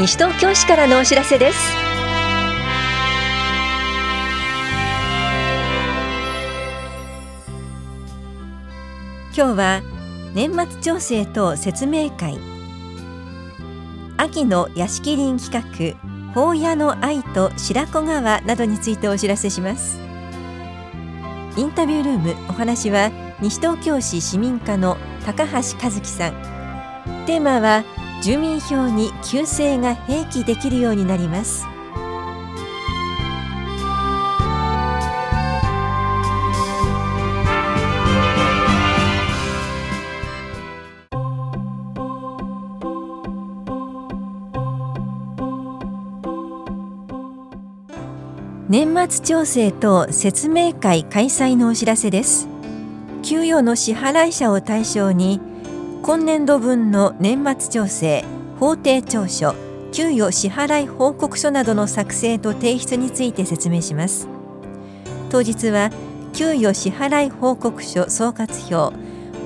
西東京市からのお知らせです。今日は年末調整と説明会。秋の屋敷林企画法屋の愛と白子川などについてお知らせします。インタビュールームお話は西東京市市民課の高橋和樹さん。テーマは住民票に旧姓が併記できるようになります。年末調整と説明会開催のお知らせです。給与の支払い者を対象に今年度分の年末調整法定調書給与支払い報告書などの作成と提出について説明します。当日は給与支払い報告書総括表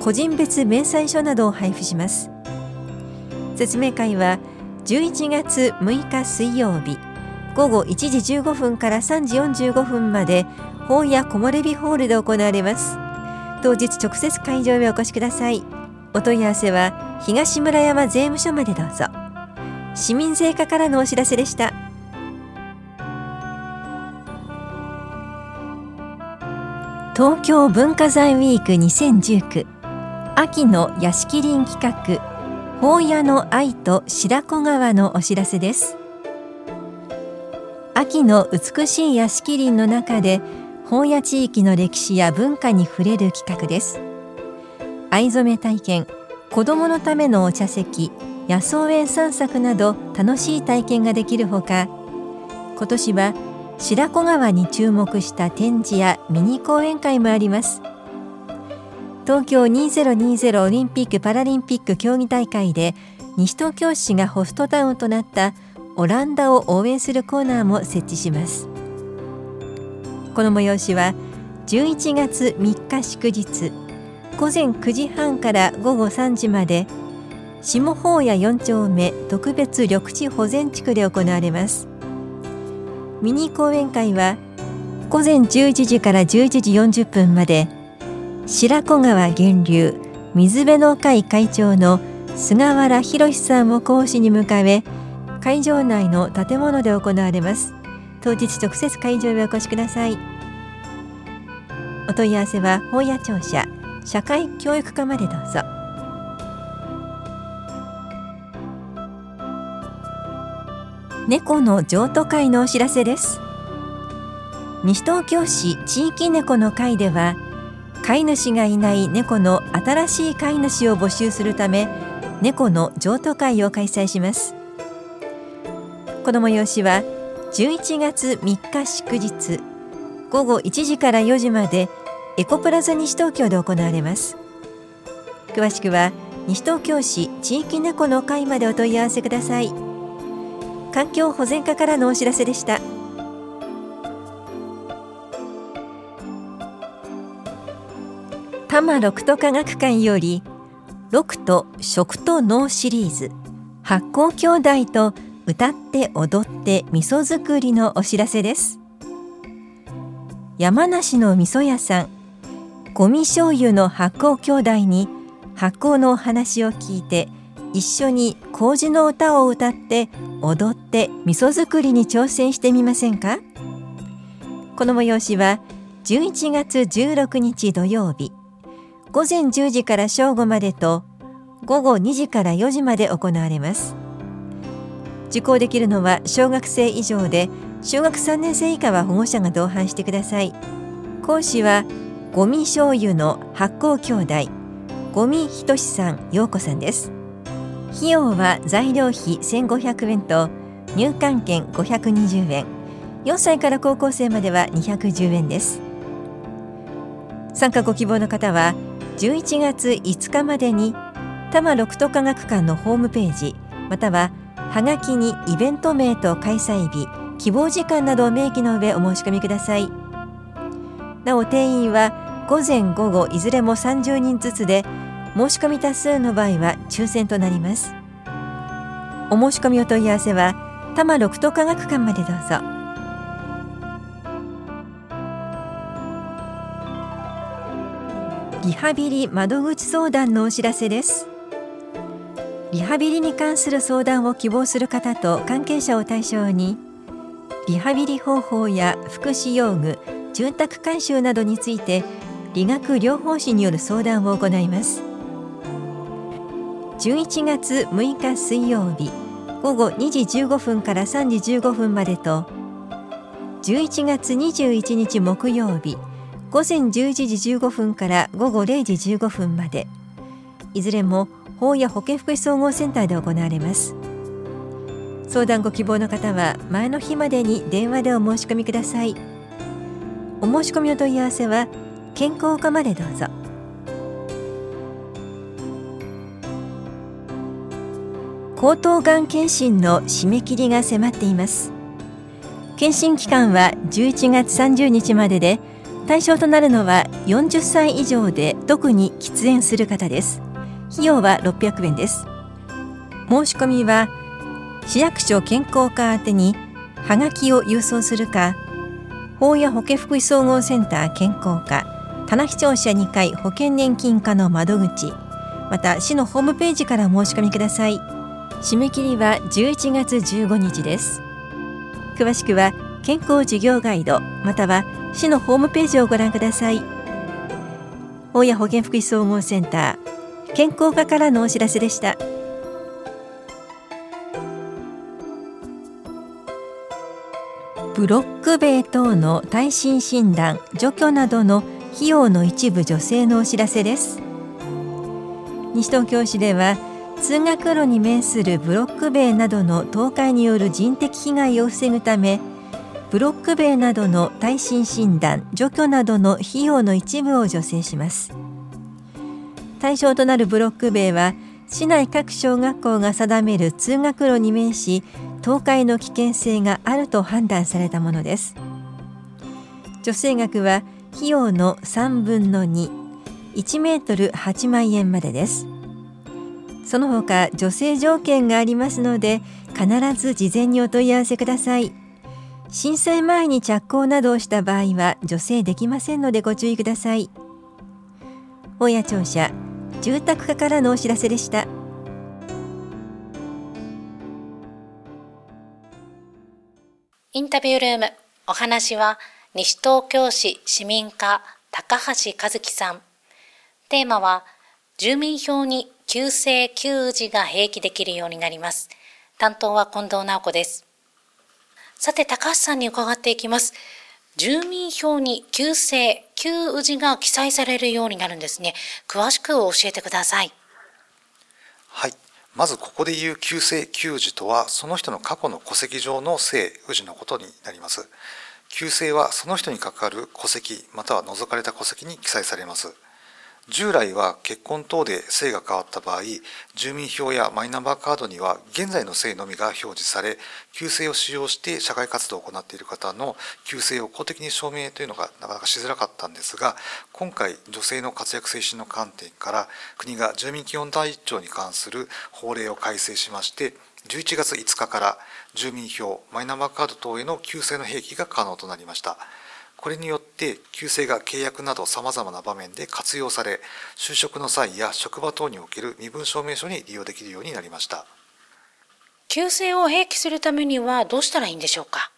個人別明細書などを配布します。説明会は11月6日水曜日午後1時15分から3時45分まで本屋木漏れ日ホールで行われます。当日直接会場へお越しください。お問い合わせは東村山税務署までどうぞ。市民税課からのお知らせでした。東京文化財ウィーク2019秋の屋敷林企画。法屋の愛と白子川のお知らせです。秋の美しい屋敷林の中で本屋地域の歴史や文化に触れる企画です。藍染め体験子どものためのお茶席野草園散策など楽しい体験ができるほか今年は白子川に注目した展示やミニ講演会もあります。東京2020オリンピック・パラリンピック競技大会で西東京市がホストタウンとなったオランダを応援するコーナーも設置します。この催しは11月3日祝日。午前9時半から午後3時まで下法屋4丁目特別緑地保全地区で行われます。ミニ講演会は午前11時から11時40分まで白子川源流水辺の会会長の菅原博さんを講師に迎え会場内の建物で行われます。当日直接会場へお越しください。お問い合わせは本屋庁舎社会教育課までどうぞ。猫の譲渡会のお知らせです。西東京市地域猫の会では飼い主がいない猫の新しい飼い主を募集するため猫の譲渡会を開催します。この催しは11月3日祝日午後1時から4時までエコプラザ西東京で行われます。詳しくは西東京市地域猫の会までお問い合わせください。環境保全課からのお知らせでした。多摩六都科学館より六都食と脳シリーズ発酵兄弟と歌って踊って味噌作りのお知らせです。山梨の味噌屋さんゴミ醤油の発酵兄弟に発酵のお話を聞いて一緒に麹の歌を歌って踊って味噌作りに挑戦してみませんか？この催しは11月16日土曜日。午前10時から正午までと午後2時から4時まで行われます。受講できるのは小学生以上で小学3年生以下は保護者が同伴してください。講師はゴミ醤油の発酵兄弟ゴミひとしさん陽子さんです。費用は材料費1500円と入館券520円。4歳から高校生までは210円です。参加ご希望の方は11月5日までに多摩六都科学館のホームページまたははがきにイベント名と開催日希望時間などを明記の上お申し込みください。なお定員は午前午後いずれも30人ずつで申し込み多数の場合は抽選となります。お申し込みお問い合わせは多摩六都科学館までどうぞ。リハビリ窓口相談のお知らせです。リハビリに関する相談を希望する方と関係者を対象にリハビリ方法や福祉用具住宅改修などについて理学療法士による相談を行います。11月6日水曜日午後2時15分から3時15分までと11月21日木曜日午前11時15分から午後0時15分までいずれも法や保健福祉総合センターで行われます。相談ご希望の方は前の日までに電話でお申し込みください。お申し込みお問い合わせは健康課までどうぞ。口頭がん検診の締め切りが迫っています。検診期間は11月30日までで対象となるのは40歳以上で特に喫煙する方です。費用は600円です。申し込みは市役所健康課宛てにはがきを郵送するか法や保健福祉総合センター健康課棚視聴者2階保険年金課の窓口。また市のホームページから申し込みください。締め切りは11月15日です。詳しくは健康事業ガイドまたは市のホームページをご覧ください。大谷保健福祉総合センター健康課からのお知らせでした。ブロック塀等の耐震診断除去などの費用の一部助成のお知らせです。西東京市では通学路に面するブロック塀などの倒壊による人的被害を防ぐためブロック塀などの耐震診断除去などの費用の一部を助成します。対象となるブロック塀は市内各小学校が定める通学路に面し倒壊の危険性があると判断されたものです。助成額は費用の3分の21メートル8万円までです。その他助成条件がありますので必ず事前にお問い合わせください。震災前に着工などをした場合は助成できませんのでご注意ください。大谷庁舎住宅課からのお知らせでした。インタビュールームお話は西東京市市民課高橋和樹さんテーマは住民票に旧姓旧字が併記できるようになります。担当は近藤直子です。さて、高橋さんに伺っていきます。住民票に旧姓、旧字が記載されるようになるんですね。詳しく教えてください。はい。まずここで言う旧姓旧字とは、その人の過去の戸籍上の姓、氏のことになります。旧姓はその人に関わる戸籍、または除かれた戸籍に記載されます。従来は結婚等で姓が変わった場合住民票やマイナンバーカードには現在の姓のみが表示され旧姓を使用して社会活動を行っている方の旧姓を公的に証明というのがなかなかしづらかったんですが今回女性の活躍推進の観点から国が住民基本第一条に関する法令を改正しまして11月5日から住民票マイナンバーカード等への旧姓の併記が可能となりました。これによて旧姓が契約などさまざまな場面で活用され就職の際や職場等における身分証明書に利用できるようになりました。旧姓を併記するためにはどうしたらいいんでしょうか？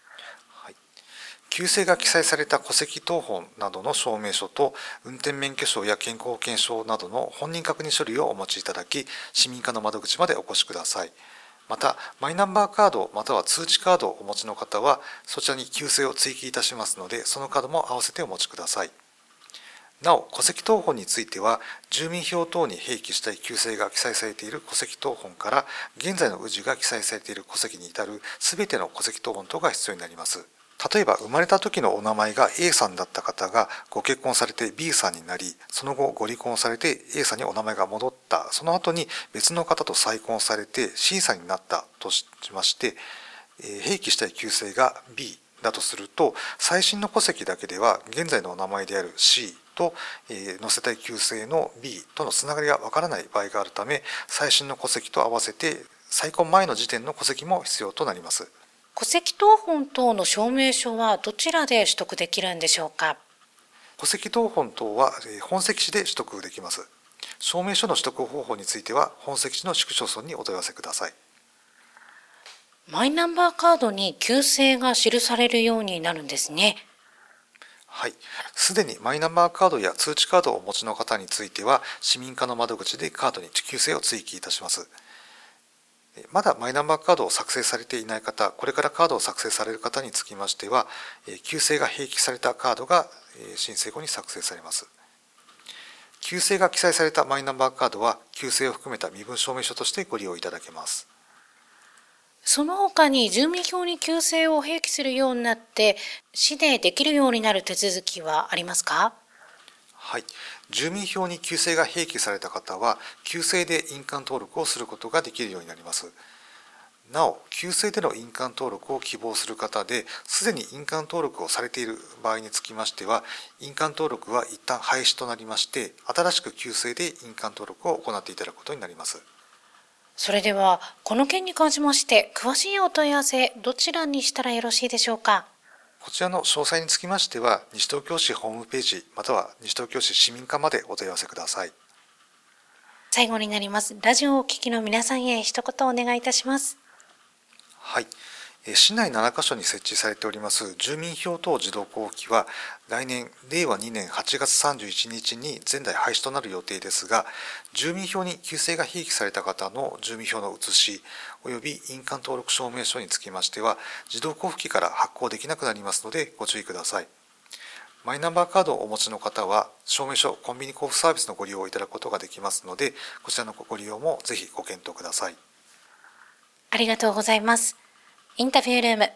旧姓が記載された戸籍謄本などの証明書と運転免許証や健康保険証などの本人確認書類をお持ちいただき市民課の窓口までお越しください。またマイナンバーカードまたは通知カードをお持ちの方はそちらに旧姓を追記いたしますのでそのカードも併せてお持ちください。なお戸籍謄本については住民票等に併記したい旧姓が記載されている戸籍謄本から現在の氏が記載されている戸籍に至る全ての戸籍謄本等が必要になります。例えば生まれた時のお名前が A さんだった方がご結婚されて B さんになりその後ご離婚されて A さんにお名前が戻った。その後に別の方と再婚されて C さんになったとしまして併記したい旧姓が B だとすると最新の戸籍だけでは現在のお名前である C と、え載せたい旧姓の B とのつながりがわからない場合があるため最新の戸籍と合わせて再婚前の時点の戸籍も必要となります。戸籍謄本等の証明書はどちらで取得できるんでしょうか？戸籍謄本等は本籍地で取得できます。証明書の取得方法については本籍地の市区町村にお問い合わせください。マイナンバーカードに旧姓が記されるようになるんですね。はい、すでにマイナンバーカードや通知カードをお持ちの方については市民課の窓口でカードに旧姓を追記いたしますまだマイナンバーカードを作成されていない方これからカードを作成される方につきましては旧姓が併記されたカードが申請後に作成されます。旧姓が記載されたマイナンバーカードは旧姓を含めた身分証明書としてご利用いただけます。その他に住民票に旧姓を併記するようになって市でできるようになる手続きはありますか？はい、住民票に旧姓が併記された方は旧姓で印鑑登録をすることができるようになります。なお旧姓での印鑑登録を希望する方ですでに印鑑登録をされている場合につきましては印鑑登録は一旦廃止となりまして新しく旧姓で印鑑登録を行っていただくことになります。それではこの件に関しまして詳しいお問い合わせどちらにしたらよろしいでしょうか？こちらの詳細につきましては西東京市ホームページまたは西東京市市民課までお問い合わせください。最後になります。ラジオをお聞きの皆さんへ一言お願いいたします。はい市内7カ所に設置されております住民票等自動交付機は来年令和2年8月31日に前代廃止となる予定ですが住民票に旧姓が併記された方の住民票の写し及び印鑑登録証明書につきましては自動交付機から発行できなくなりますのでご注意ください。マイナンバーカードをお持ちの方は証明書コンビニ交付サービスのご利用をいただくことができますのでこちらのご利用もぜひご検討ください。ありがとうございます。インタビュールーム。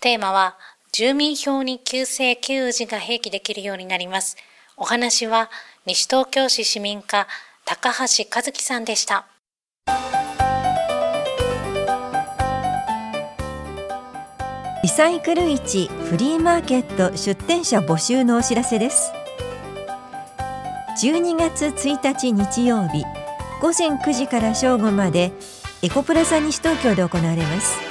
テーマは、住民票に旧姓旧字が併記できるようになります。お話は、西東京市市民課、高橋和樹さんでした。リサイクル市フリーマーケット出店者募集のお知らせです12月1日日曜日午前9時から正午までエコプラザ西東京で行われます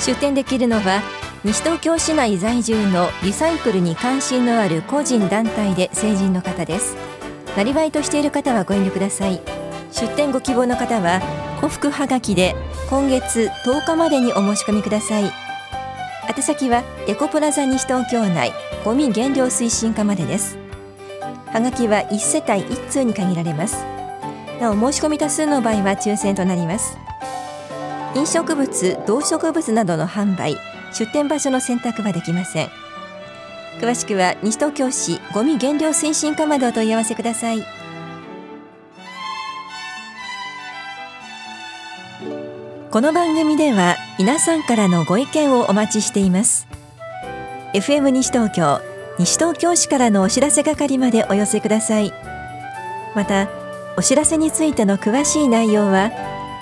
出店できるのは西東京市内在住のリサイクルに関心のある個人団体で成人の方です。なりわいとしている方はご遠慮ください。出店ご希望の方は古福はがきで今月10日までにお申し込みください。宛先はエコプラザ西東京内ゴミ減量推進課までです。はがきは1世帯1通に限られます。なお申し込み多数の場合は抽選となります。飲食物動植物などの販売出店場所の選択はできません。詳しくは西東京市ごみ減量推進課までお問い合わせください。この番組では皆さんからのご意見をお待ちしています。FM 西東京西東京市からのお知らせ係までお寄せください。またお知らせについての詳しい内容は